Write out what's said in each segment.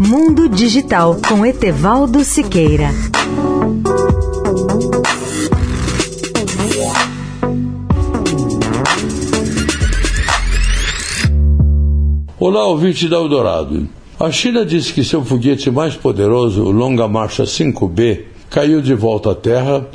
Mundo Digital com Etevaldo Siqueira. Olá, ouvinte da Eldorado. A China disse que seu foguete mais poderoso, o Longa Marcha 5B, caiu de volta à Terra,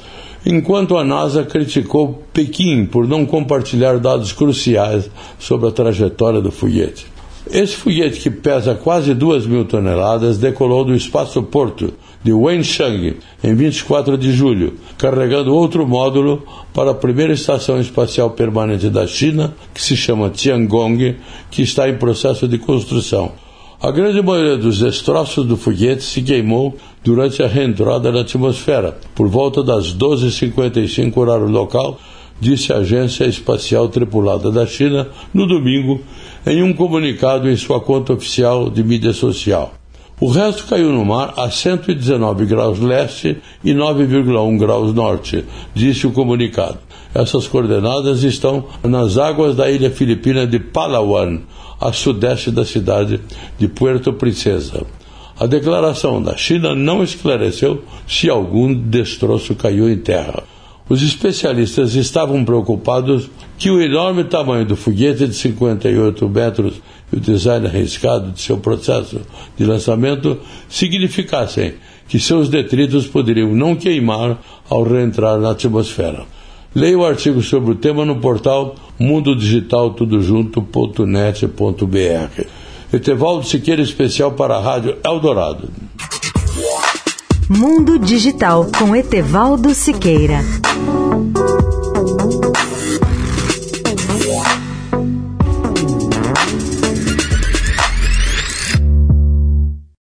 enquanto a NASA criticou Pequim por não compartilhar dados cruciais sobre a trajetória do foguete. Esse foguete, que pesa quase 2 mil toneladas, decolou do espaço-porto de Wenchang em 24 de julho, carregando outro módulo para a primeira estação espacial permanente da China, que se chama Tiangong, que está em processo de construção. A grande maioria dos destroços do foguete se queimou durante a reentrada na atmosfera, por volta das 12h55 horário local, disse a Agência Espacial Tripulada da China no domingo, em um comunicado em sua conta oficial de mídia social. O resto caiu no mar a 119 graus leste e 9,1 graus norte, disse o comunicado. Essas coordenadas estão nas águas da ilha filipina de Palawan, a sudeste da cidade de Puerto Princesa. A declaração da China não esclareceu se algum destroço caiu em terra. Os especialistas estavam preocupados que o enorme tamanho do foguete de 58 metros e o design arriscado de seu processo de lançamento significassem que seus detritos poderiam não queimar ao reentrar na atmosfera. Leia o artigo sobre o tema no portal mundodigitaltudojunto.net.br. Etevaldo Siqueira, especial para a Rádio Eldorado. Mundo Digital com Etevaldo Siqueira.